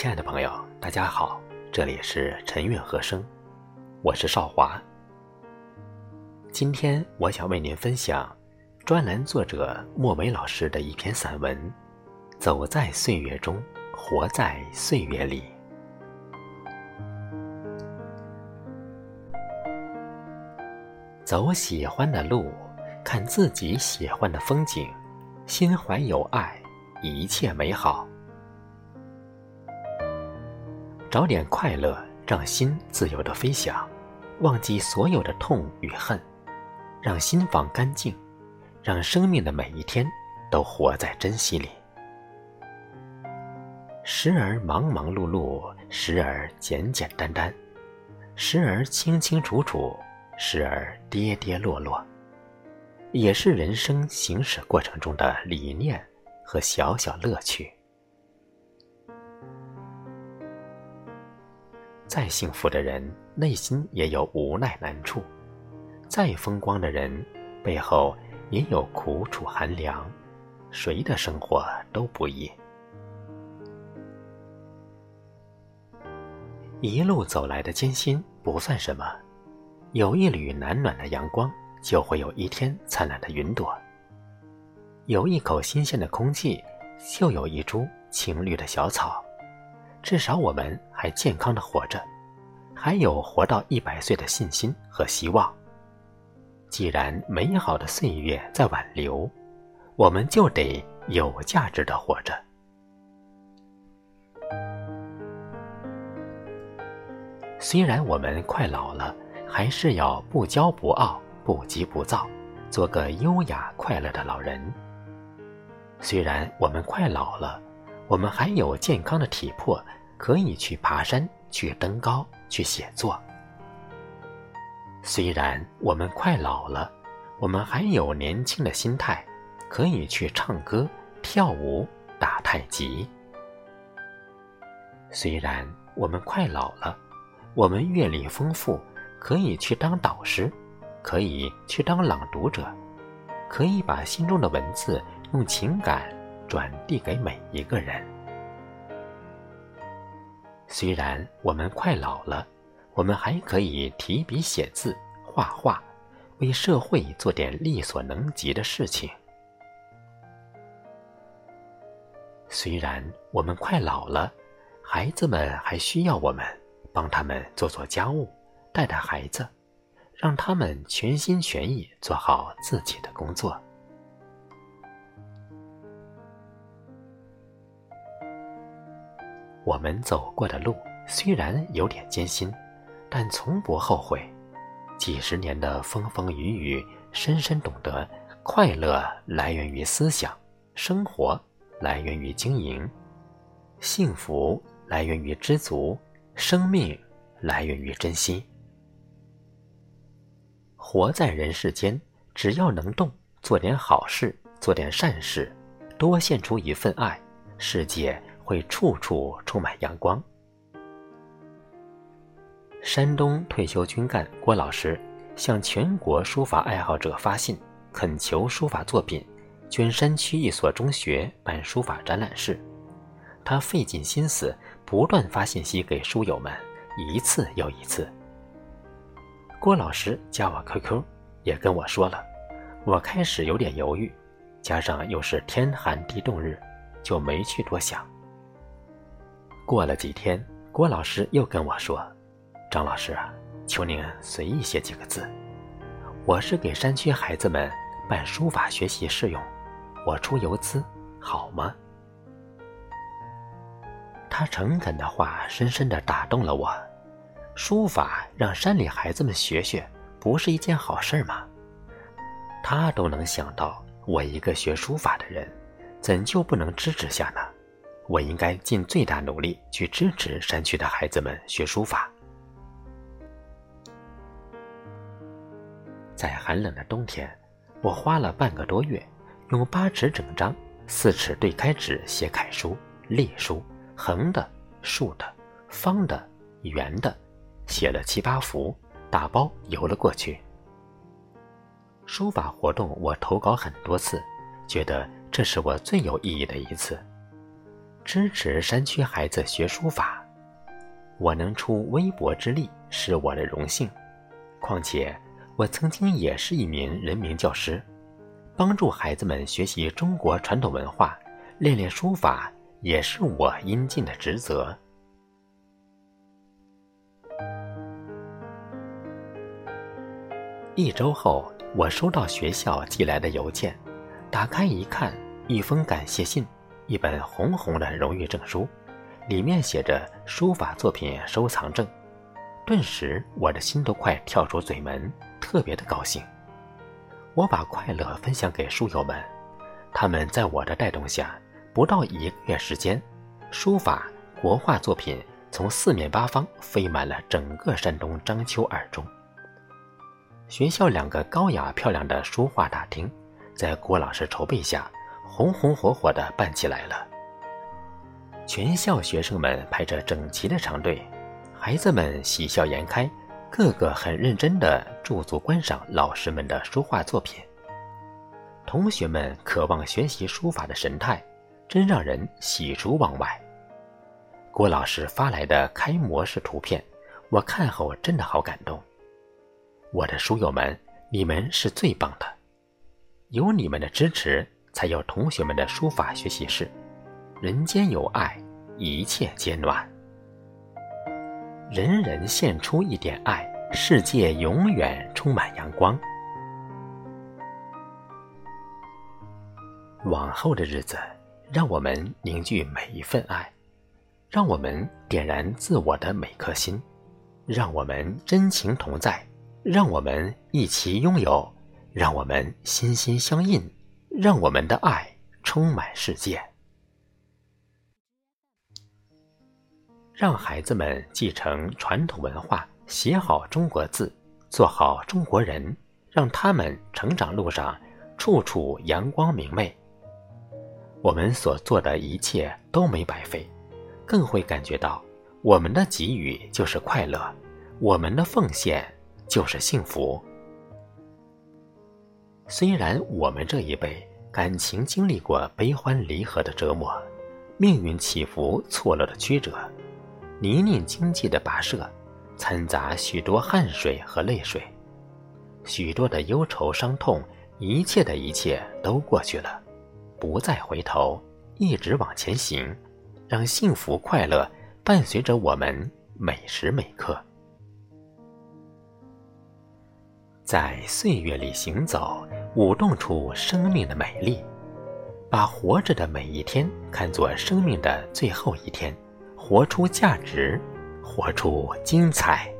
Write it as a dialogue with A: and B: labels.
A: 亲爱的朋友，大家好，这里是陈韵和声，我是少华。今天我想为您分享专栏作者莫梅老师的一篇散文《走在岁月中，活在岁月里》。走喜欢的路，看自己喜欢的风景，心怀有爱，一切美好。找点快乐，让心自由的飞翔，忘记所有的痛与恨，让心房干净，让生命的每一天都活在珍惜里。时而忙忙碌碌，时而简简单单，时而清清楚楚，时而跌跌落落，也是人生行驶过程中的理念和小小乐趣。再幸福的人，内心也有无奈难处；再风光的人，背后也有苦楚寒凉。谁的生活都不易。一路走来的艰辛不算什么，有一缕暖暖的阳光，就会有一天灿烂的云朵；有一口新鲜的空气，就有一株青绿的小草。至少我们还健康的活着，还有活到一百岁的信心和希望。既然美好的岁月在挽留，我们就得有价值的活着。虽然我们快老了，还是要不骄不傲、不急不躁，做个优雅快乐的老人。虽然我们快老了。我们还有健康的体魄，可以去爬山、去登高、去写作。虽然我们快老了，我们还有年轻的心态，可以去唱歌、跳舞、打太极。虽然我们快老了，我们阅历丰富，可以去当导师，可以去当朗读者，可以把心中的文字用情感。转递给每一个人。虽然我们快老了，我们还可以提笔写字、画画，为社会做点力所能及的事情。虽然我们快老了，孩子们还需要我们帮他们做做家务、带带孩子，让他们全心全意做好自己的工作。我们走过的路虽然有点艰辛，但从不后悔。几十年的风风雨雨，深深懂得：快乐来源于思想，生活来源于经营，幸福来源于知足，生命来源于珍惜。活在人世间，只要能动，做点好事，做点善事，多献出一份爱，世界。会处处充满阳光。山东退休军干郭老师向全国书法爱好者发信，恳求书法作品捐山区一所中学办书法展览室。他费尽心思，不断发信息给书友们，一次又一次。郭老师加我 QQ，也跟我说了，我开始有点犹豫，加上又是天寒地冻日，就没去多想。过了几天，郭老师又跟我说：“张老师，求您随意写几个字。我是给山区孩子们办书法学习试用，我出游资，好吗？”他诚恳的话深深的打动了我。书法让山里孩子们学学，不是一件好事吗？他都能想到，我一个学书法的人，怎就不能支持下呢？我应该尽最大努力去支持山区的孩子们学书法。在寒冷的冬天，我花了半个多月，用八尺整张、四尺对开纸写楷书、隶书，横的、竖的、方的、圆的，写了七八幅，打包邮了过去。书法活动我投稿很多次，觉得这是我最有意义的一次。支持山区孩子学书法。我能出微薄之力是我的荣幸。况且，我曾经也是一名人民教师，帮助孩子们学习中国传统文化，练练书法，也是我应尽的职责。一周后，我收到学校寄来的邮件，打开一看，一封感谢信，一本红红的荣誉证书，里面写着“书法作品收藏证”。顿时，我的心都快跳出嘴门，特别的高兴。我把快乐分享给书友们，他们在我的带动下，不到一个月时间，书法国画作品从四面八方飞满了整个山东章丘二中。学校两个高雅漂亮的书画大厅，在郭老师筹备下，红红火火地办起来了。全校学生们排着整齐的长队，孩子们喜笑颜开，个个很认真地驻足观赏老师们的书画作品。同学们渴望学习书法的神态，真让人喜出望外。郭老师发来的开模式图片，我看后真的好感动。我的书友们，你们是最棒的！有你们的支持，才有同学们的书法学习室。人间有爱，一切皆暖。人人献出一点爱，世界永远充满阳光。往后的日子，让我们凝聚每一份爱，让我们点燃自我的每颗心，让我们真情同在。让我们一起拥有，让我们心心相印，让我们的爱充满世界。让孩子们继承传统文化，写好中国字，做好中国人，让他们成长路上处处阳光明媚。我们所做的一切都没白费，更会感觉到我们的给予就是快乐，我们的奉献。就是幸福。虽然我们这一辈感情经历过悲欢离合的折磨，命运起伏错落的曲折，泥泞荆棘的跋涉，掺杂许多汗水和泪水，许多的忧愁伤痛，一切的一切都过去了，不再回头，一直往前行，让幸福快乐伴随着我们每时每刻。在岁月里行走，舞动出生命的美丽，把活着的每一天看作生命的最后一天，活出价值，活出精彩。